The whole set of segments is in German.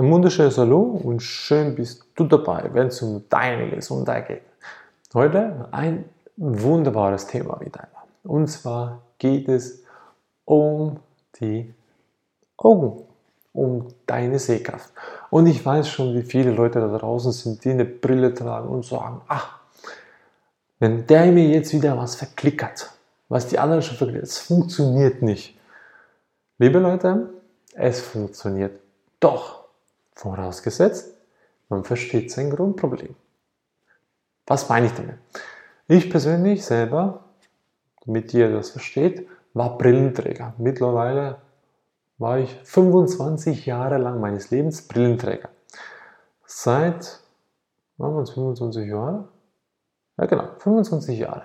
Ein wunderschönes Hallo und schön bist du dabei, wenn es um deine Gesundheit geht. Heute ein wunderbares Thema wieder. Und zwar geht es um die Augen, um deine Sehkraft. Und ich weiß schon, wie viele Leute da draußen sind, die eine Brille tragen und sagen, ach, wenn der mir jetzt wieder was verklickert, was die anderen schon verklickert, es funktioniert nicht. Liebe Leute, es funktioniert doch. Vorausgesetzt, man versteht sein Grundproblem. Was meine ich damit? Ich persönlich selber, damit ihr das versteht, war Brillenträger. Mittlerweile war ich 25 Jahre lang meines Lebens Brillenträger. Seit, waren wir uns 25 Jahre? Ja genau, 25 Jahre.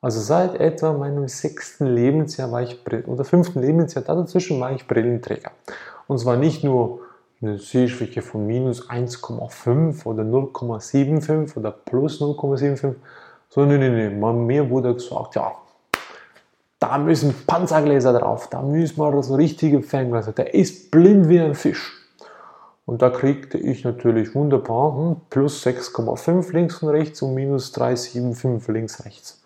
Also seit etwa meinem sechsten Lebensjahr war ich, oder fünften Lebensjahr, dazwischen war ich Brillenträger. Und zwar nicht nur eine Sehschwäche von minus 1,5 oder 0,75 oder plus 0,75, sondern nee, nee, nee. mir wurde gesagt, ja, da müssen Panzergläser drauf, da müssen wir das richtige Ferngläser, der ist blind wie ein Fisch. Und da kriegte ich natürlich wunderbar hm, plus 6,5 links und rechts und minus 3,75 links rechts.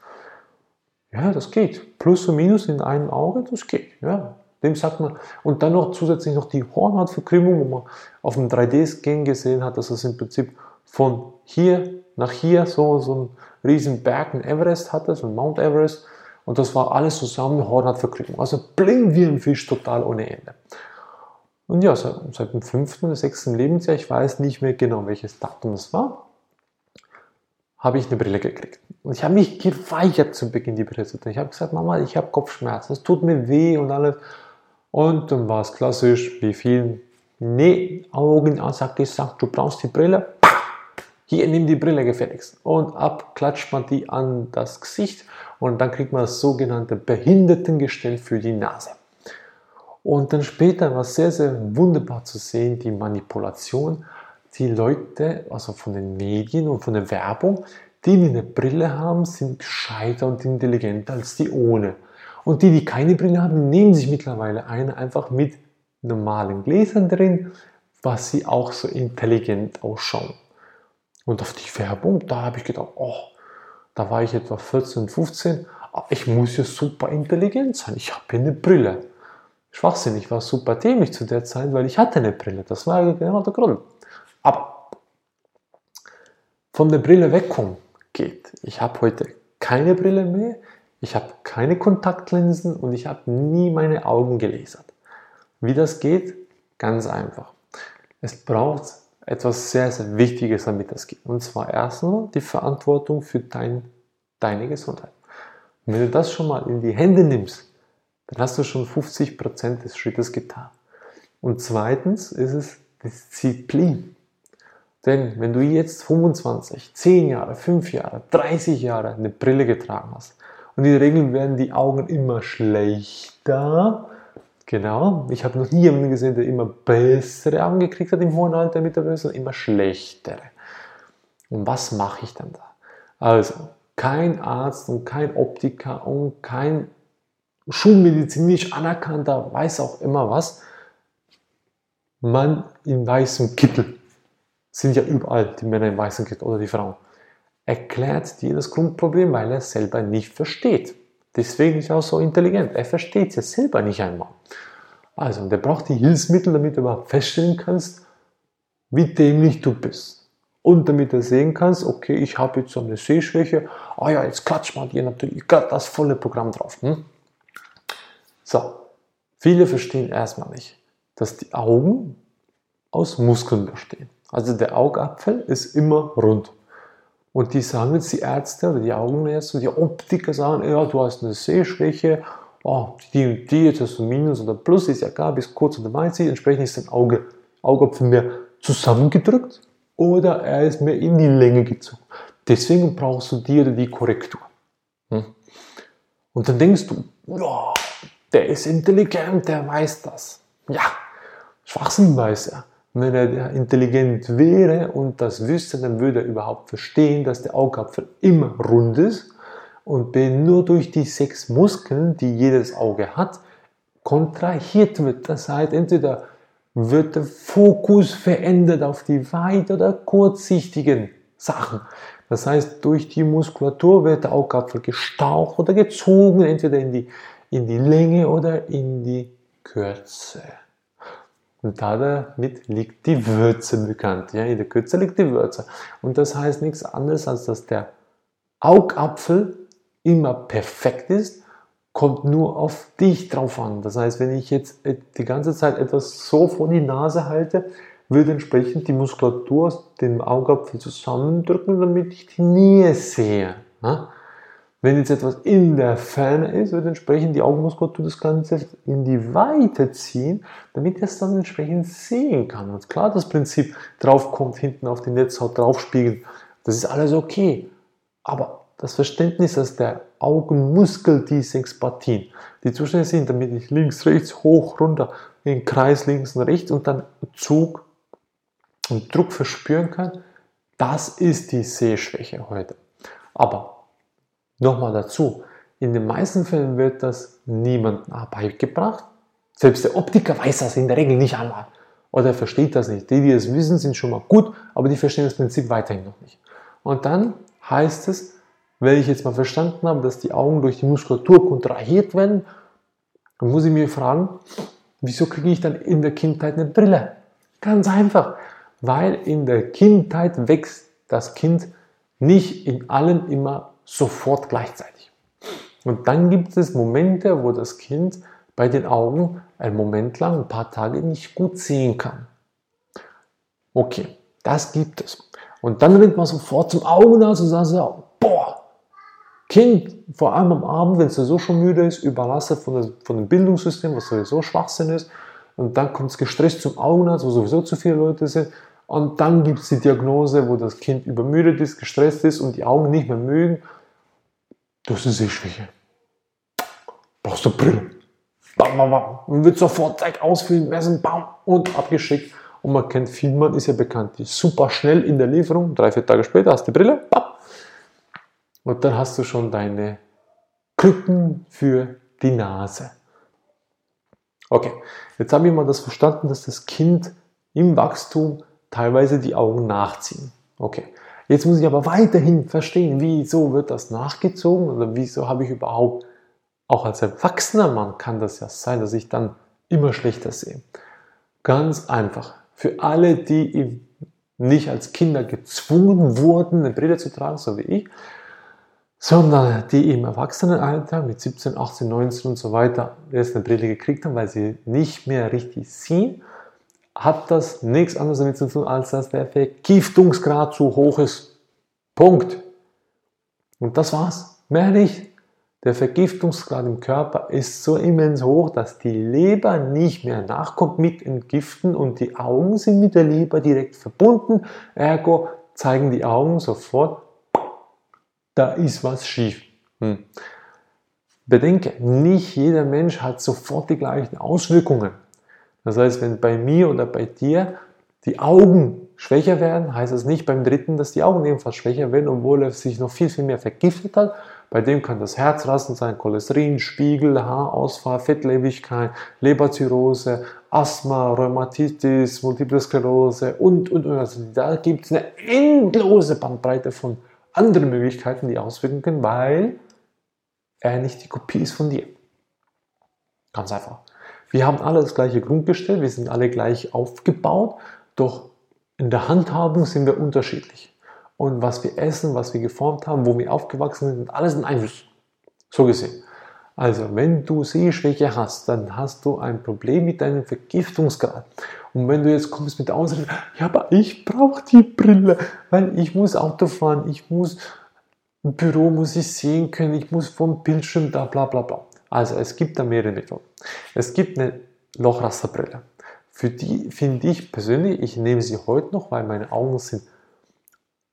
Ja, das geht. Plus und Minus in einem Auge, das geht. Ja, dem sagt man, und dann noch zusätzlich noch die Hornhautverkrümmung, wo man auf dem 3D-Scan gesehen hat, dass es im Prinzip von hier nach hier so, so einen riesen Berg, ein Everest hatte, so ein Mount Everest. Und das war alles zusammen Hornhautverkrümmung. Also blind wie ein Fisch, total ohne Ende. Und ja, seit, seit dem fünften oder sechsten Lebensjahr, ich weiß nicht mehr genau, welches Datum es war, habe ich eine Brille gekriegt. Und ich habe mich geweigert zu Beginn die Brille zu tun. Ich habe gesagt, Mama, ich habe Kopfschmerzen, es tut mir weh und alles. Und dann war es klassisch, wie viel nee, Augenarzt hat gesagt, du brauchst die Brille. Hier, nimm die Brille gefälligst. Und ab klatscht man die an das Gesicht und dann kriegt man das sogenannte Behindertengestell für die Nase. Und dann später war es sehr, sehr wunderbar zu sehen, die Manipulation. Die Leute, also von den Medien und von der Werbung, die eine Brille haben, sind gescheiter und intelligenter als die ohne. Und die, die keine Brille haben, nehmen sich mittlerweile eine einfach mit normalen Gläsern drin, was sie auch so intelligent ausschauen. Und auf die Werbung, da habe ich gedacht, oh, da war ich etwa 14, 15, ah, ich muss ja super intelligent sein, ich habe eine Brille. Schwachsinn, ich war super dämlich zu der Zeit, weil ich hatte eine Brille. Das war genau der Grund. Aber von der Brille wegkommen geht. Ich habe heute keine Brille mehr. Ich habe keine Kontaktlinsen und ich habe nie meine Augen gelasert. Wie das geht? Ganz einfach. Es braucht etwas sehr, sehr Wichtiges, damit das geht. Und zwar erstmal die Verantwortung für dein, deine Gesundheit. Und wenn du das schon mal in die Hände nimmst, dann hast du schon 50% des Schrittes getan. Und zweitens ist es Disziplin. Denn wenn du jetzt 25, 10 Jahre, 5 Jahre, 30 Jahre eine Brille getragen hast, und in der Regel werden die Augen immer schlechter. Genau, ich habe noch nie jemanden gesehen, der immer bessere Augen gekriegt hat im hohen Alter mit der Brille, sondern immer schlechtere. Und was mache ich dann da? Also, kein Arzt und kein Optiker und kein schulmedizinisch anerkannter, weiß auch immer was, Mann in weißem Kittel. Sind ja überall die Männer in weißem Kittel oder die Frauen erklärt dir das Grundproblem, weil er es selber nicht versteht. Deswegen ist er auch so intelligent. Er versteht es ja selber nicht einmal. Also, und er braucht die Hilfsmittel, damit du überhaupt feststellen kannst, wie dämlich du bist. Und damit er sehen kannst, okay, ich habe jetzt so eine Sehschwäche, ah oh ja, jetzt klatscht man dir natürlich das volle Programm drauf. Hm? So, viele verstehen erstmal nicht, dass die Augen aus Muskeln bestehen. Also der Augapfel ist immer rund. Und die sagen jetzt die Ärzte oder die Augenärzte die Optiker sagen, ja, du hast eine Sehschwäche, oh, die die, jetzt hast du Minus oder Plus, ist ja egal, bis kurz oder weit sieht, entsprechend ist dein Auge, Augapfel mehr zusammengedrückt oder er ist mehr in die Länge gezogen. Deswegen brauchst du oder die Korrektur. Hm? Und dann denkst du, ja, der ist intelligent, der weiß das. Ja, Schwachsinn weiß er. Wenn er intelligent wäre und das wüsste, dann würde er überhaupt verstehen, dass der Augapfel immer rund ist und nur durch die sechs Muskeln, die jedes Auge hat, kontrahiert wird. Das heißt, entweder wird der Fokus verändert auf die weit- oder kurzsichtigen Sachen. Das heißt, durch die Muskulatur wird der Augapfel gestaucht oder gezogen, entweder in die, in die Länge oder in die Kürze. Und damit liegt die Würze bekannt. Ja, in der Kürze liegt die Würze. Und das heißt nichts anderes, als dass der Augapfel immer perfekt ist, kommt nur auf dich drauf an. Das heißt, wenn ich jetzt die ganze Zeit etwas so vor die Nase halte, würde entsprechend die Muskulatur aus dem Augapfel zusammendrücken, damit ich die Nähe sehe. Wenn jetzt etwas in der Ferne ist, wird entsprechend die Augenmuskulatur das Ganze in die Weite ziehen, damit ich es dann entsprechend sehen kann. Und klar, das Prinzip drauf kommt, hinten auf die Netzhaut draufspiegeln, das ist alles okay. Aber das Verständnis, dass der Augenmuskel die sechs Partien, die zuständig sind, damit ich links, rechts, hoch, runter, den Kreis links und rechts und dann Zug und Druck verspüren kann, das ist die Sehschwäche heute. Aber nochmal dazu, in den meisten Fällen wird das niemandem beigebracht. Selbst der Optiker weiß das in der Regel nicht einmal. Oder er versteht das nicht. Die, die es wissen, sind schon mal gut, aber die verstehen das Prinzip weiterhin noch nicht. Und dann heißt es, wenn ich jetzt mal verstanden habe, dass die Augen durch die Muskulatur kontrahiert werden, dann muss ich mir fragen, wieso kriege ich dann in der Kindheit eine Brille? Ganz einfach weil in der Kindheit wächst das Kind nicht in allen immer sofort gleichzeitig. Und dann gibt es Momente, wo das Kind bei den Augen einen Moment lang, ein paar Tage nicht gut sehen kann. Okay, das gibt es. Und dann rennt man sofort zum Augenarzt und sagt so, boah, Kind, vor allem am Abend, wenn es so schon müde ist, überlastet von, der, von dem Bildungssystem, was sowieso Schwachsinn ist, und dann kommt es gestresst zum Augenarzt, wo sowieso zu viele Leute sind, und dann gibt es die Diagnose, wo das Kind übermüdet ist, gestresst ist und die Augen nicht mehr mögen. Du hast eine Sehschwäche. Brauchst du Brille. Bam, bam, bam. Und wird sofort Zeig ausfüllen, messen, bam, und abgeschickt. Und man kennt Vielmann, ist ja bekannt, die ist super schnell in der Lieferung. Drei, vier Tage später hast du die Brille, bam. Und dann hast du schon deine Krücken für die Nase. Okay, jetzt habe ich mal das verstanden, dass das Kind im Wachstum teilweise die Augen nachziehen. Okay. Jetzt muss ich aber weiterhin verstehen, wieso wird das nachgezogen oder wieso habe ich überhaupt, auch als erwachsener Mann kann das ja sein, dass ich dann immer schlechter sehe. Ganz einfach. Für alle, die nicht als Kinder gezwungen wurden, eine Brille zu tragen, so wie ich, sondern die im Erwachsenenalter mit 17, 18, 19 und so weiter erst eine Brille gekriegt haben, weil sie nicht mehr richtig sehen hat das nichts anderes damit zu tun, als dass der Vergiftungsgrad zu hoch ist. Punkt. Und das war's. Mehr nicht. Der Vergiftungsgrad im Körper ist so immens hoch, dass die Leber nicht mehr nachkommt mit Entgiften und die Augen sind mit der Leber direkt verbunden. Ergo zeigen die Augen sofort, da ist was schief. Hm. Bedenke, nicht jeder Mensch hat sofort die gleichen Auswirkungen. Das heißt, wenn bei mir oder bei dir die Augen schwächer werden, heißt das nicht beim dritten, dass die Augen ebenfalls schwächer werden, obwohl er sich noch viel, viel mehr vergiftet hat. Bei dem kann das Herzrasten sein, Cholesterin, Spiegel, Haarausfall, Fettlebigkeit, Leberzirrhose, Asthma, Rheumatitis, Multiple Sklerose und, und, und. Also da gibt es eine endlose Bandbreite von anderen Möglichkeiten, die auswirken können, weil er nicht die Kopie ist von dir. Ganz einfach. Wir haben alle das gleiche Grundgestell, wir sind alle gleich aufgebaut, doch in der Handhabung sind wir unterschiedlich. Und was wir essen, was wir geformt haben, wo wir aufgewachsen sind, alles ein Einfluss. So gesehen. Also, wenn du Sehschwäche hast, dann hast du ein Problem mit deinem Vergiftungsgrad. Und wenn du jetzt kommst mit der Ausrede, ja, aber ich brauche die Brille, weil ich muss Auto fahren, ich muss im Büro muss ich sehen können, ich muss vom Bildschirm da, bla bla bla. Also es gibt da mehrere Methoden. Es gibt eine Lochrasterbrille. Für die finde ich persönlich, ich nehme sie heute noch, weil meine Augen sind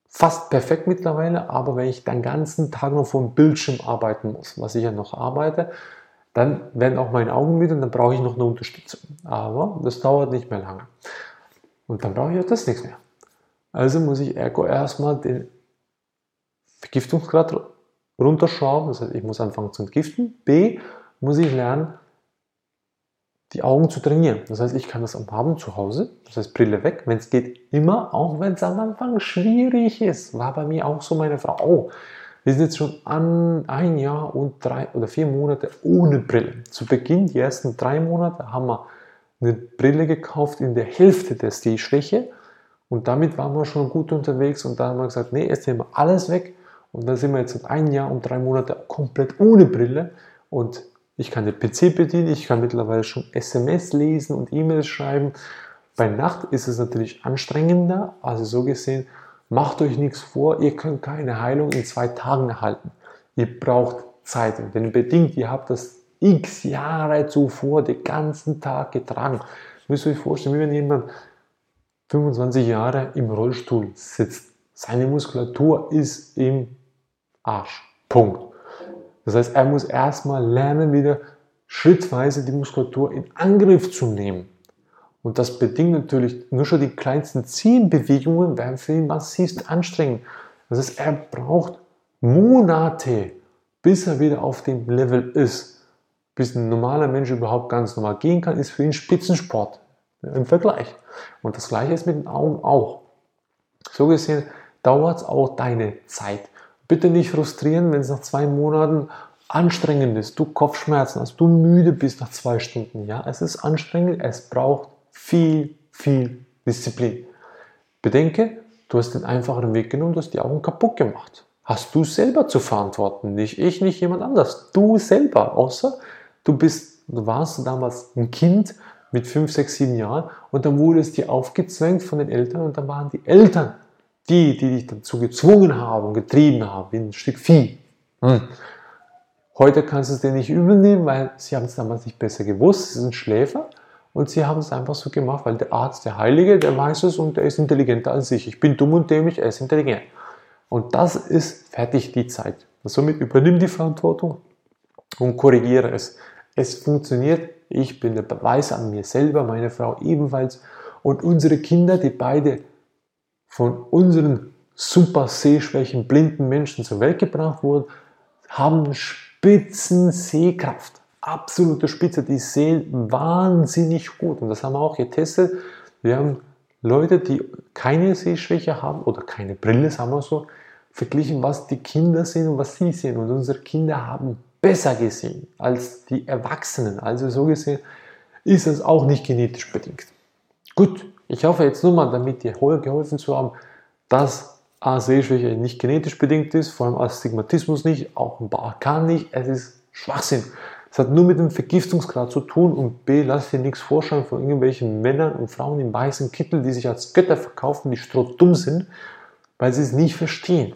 fast perfekt mittlerweile, aber wenn ich den ganzen Tag noch vor dem Bildschirm arbeiten muss, was ich ja noch arbeite, dann werden auch meine Augen müde und dann brauche ich noch eine Unterstützung. Aber das dauert nicht mehr lange. Und dann brauche ich auch das nichts mehr. Also muss ich ergo erstmal den Vergiftungsgrad runterschrauben, das heißt, ich muss anfangen zu entgiften. B, muss ich lernen, die Augen zu trainieren. Das heißt, ich kann das am Abend zu Hause, das heißt Brille weg, wenn es geht, immer, auch wenn es am Anfang schwierig ist. War bei mir auch so meine Frau. Oh, wir sind jetzt schon an ein Jahr und drei oder vier Monate ohne Brille. Zu Beginn, die ersten drei Monate, haben wir eine Brille gekauft in der Hälfte der Sehschwäche und damit waren wir schon gut unterwegs und da haben wir gesagt, nee, jetzt nehmen wir alles weg und dann sind wir jetzt seit ein Jahr und drei Monate komplett ohne Brille und ich kann den PC bedienen, ich kann mittlerweile schon SMS lesen und E-Mails schreiben. Bei Nacht ist es natürlich anstrengender, also so gesehen, macht euch nichts vor, ihr könnt keine Heilung in zwei Tagen erhalten. Ihr braucht Zeit. Und wenn bedingt, ihr habt das x Jahre zuvor den ganzen Tag getragen, müsst ihr euch vorstellen, wie wenn jemand 25 Jahre im Rollstuhl sitzt. Seine Muskulatur ist im Arsch. Punkt. Das heißt, er muss erstmal lernen, wieder schrittweise die Muskulatur in Angriff zu nehmen. Und das bedingt natürlich nur schon die kleinsten Zehenbewegungen werden für ihn massivst anstrengend. Das heißt, er braucht Monate, bis er wieder auf dem Level ist. Bis ein normaler Mensch überhaupt ganz normal gehen kann, ist für ihn Spitzensport im Vergleich. Und das gleiche ist mit den Augen auch. So gesehen dauert es auch deine Zeit. Bitte nicht frustrieren, wenn es nach zwei Monaten anstrengend ist, du Kopfschmerzen hast, du müde bist nach zwei Stunden. Ja, es ist anstrengend, es braucht viel, viel Disziplin. Bedenke, du hast den einfacheren Weg genommen, du hast die Augen kaputt gemacht. Hast du selber zu verantworten, nicht ich, nicht jemand anders. Du selber, außer du bist, du warst damals ein Kind mit fünf, sechs, sieben Jahren und dann wurde es dir aufgezwängt von den Eltern und dann waren die Eltern die, die dich dazu gezwungen haben und getrieben haben, wie ein Stück Vieh. Hm. Heute kannst du es dir nicht übel nehmen, weil sie haben es damals nicht besser gewusst, sie sind Schläfer und sie haben es einfach so gemacht, weil der Arzt, der Heilige, der weiß es und der ist intelligenter als ich. Ich bin dumm und dämlich, er ist intelligent. Und das ist fertig die Zeit. Somit übernimm die Verantwortung und korrigiere es. Es funktioniert. Ich bin der Beweis an mir selber, meine Frau ebenfalls und unsere Kinder, die beide von unseren super sehschwächen, blinden Menschen zur Welt gebracht wurden, haben Spitzen Sehkraft. Absolute Spitze. Die sehen wahnsinnig gut. Und das haben wir auch getestet. Wir haben Leute, die keine Sehschwäche haben oder keine Brille, sagen wir so, verglichen, was die Kinder sehen und was sie sehen. Und unsere Kinder haben besser gesehen als die Erwachsenen. Also so gesehen ist es auch nicht genetisch bedingt. Gut, ich hoffe jetzt nur mal, damit dir geholfen zu haben, dass A-Sehschwäche nicht genetisch bedingt ist, vor allem Astigmatismus nicht, auch ein Barkan nicht, es ist Schwachsinn. Es hat nur mit dem Vergiftungsgrad zu tun und B, lass dir nichts vorschreiben von irgendwelchen Männern und Frauen im weißen Kittel, die sich als Götter verkaufen, die strohdumm sind, weil sie es nicht verstehen.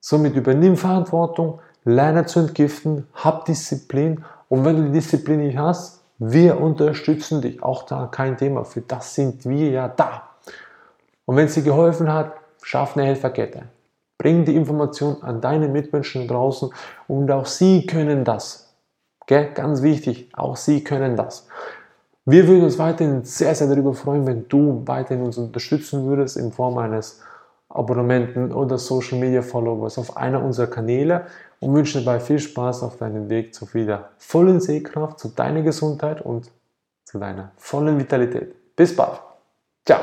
Somit übernimm Verantwortung, lerne zu entgiften, hab Disziplin und wenn du die Disziplin nicht hast, wir unterstützen dich. Auch da kein Thema. Für das sind wir ja da. Und wenn es dir geholfen hat, schaff eine Helferkette. Bring die Information an deine Mitmenschen draußen und auch sie können das. Okay? Ganz wichtig, auch sie können das. Wir würden uns weiterhin sehr, sehr darüber freuen, wenn du weiterhin uns unterstützen würdest in Form eines Abonnenten oder Social Media Followers auf einer unserer Kanäle und wünsche dabei viel Spaß auf deinem Weg zu wieder vollen Sehkraft, zu deiner Gesundheit und zu deiner vollen Vitalität. Bis bald. Ciao.